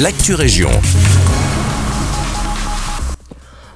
l'actu région.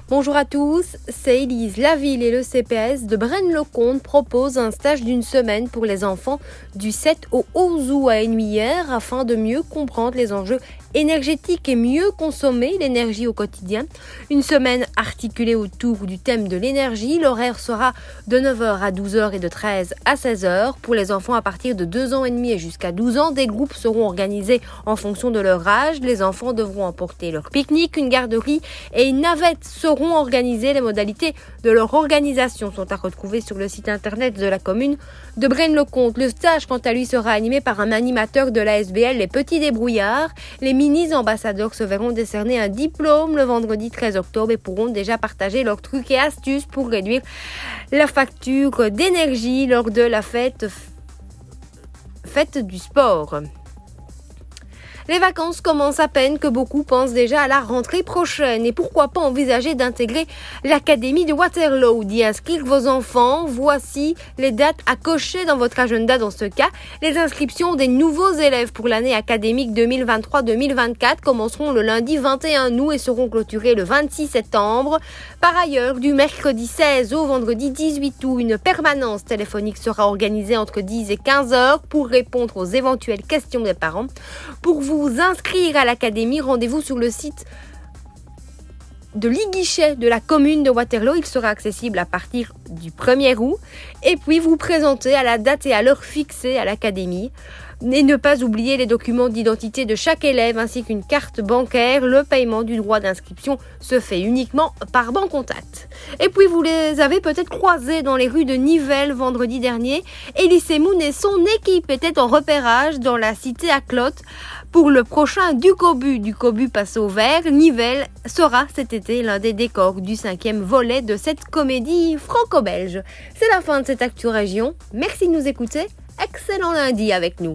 Bonjour à tous, c'est Elise. La ville et le CPS de Braine-le-Comte proposent un stage d'une semaine pour les enfants du 7 au 11 août à Ennuyère afin de mieux comprendre les enjeux énergétiques et mieux consommer l'énergie au quotidien. Une semaine articulée autour du thème de l'énergie. L'horaire sera de 9h à 12h et de 13 à 16h. Pour les enfants à partir de 2 ans et demi et jusqu'à 12 ans, des groupes seront organisés en fonction de leur âge. Les enfants devront emporter leur pique-nique, une garderie et une navette seront organisées. Les modalités de leur organisation sont à retrouver sur le site internet de la commune de Braine-le-Comte. Le stage, quant à lui, sera animé par un animateur de la SBL, les petits débrouillards. Mini-ambassadeurs se verront décerner un diplôme le vendredi 13 octobre et pourront déjà partager leurs trucs et astuces pour réduire la facture d'énergie lors de la fête, fête du sport. Les vacances commencent à peine que beaucoup pensent déjà à la rentrée prochaine et pourquoi pas envisager d'intégrer l'Académie de Waterloo, d'y inscrire vos enfants. Voici les dates à cocher dans votre agenda dans ce cas. Les inscriptions des nouveaux élèves pour l'année académique 2023-2024 commenceront le lundi 21 août et seront clôturées le 26 septembre. Par ailleurs, du mercredi 16 au vendredi 18 août, une permanence téléphonique sera organisée entre 10 et 15 heures pour répondre aux éventuelles questions des parents. Pour vous vous inscrire à l'académie, rendez-vous sur le site de l'e-guichet de la commune de Waterloo. Il sera accessible à partir du 1er août. Et puis vous présenter à la date et à l'heure fixée à l'académie. Et ne pas oublier les documents d'identité de chaque élève ainsi qu'une carte bancaire. Le paiement du droit d'inscription se fait uniquement par banque contact. Et puis vous les avez peut-être croisés dans les rues de Nivelles vendredi dernier. Elise Moon et son équipe étaient en repérage dans la cité à Clotte pour le prochain du Cobu. Du Cobu passe au vert. Nivelles sera cet été l'un des décors du cinquième volet de cette comédie franco-belge. C'est la fin de cette Actu Région. Merci de nous écouter. Excellent lundi avec nous.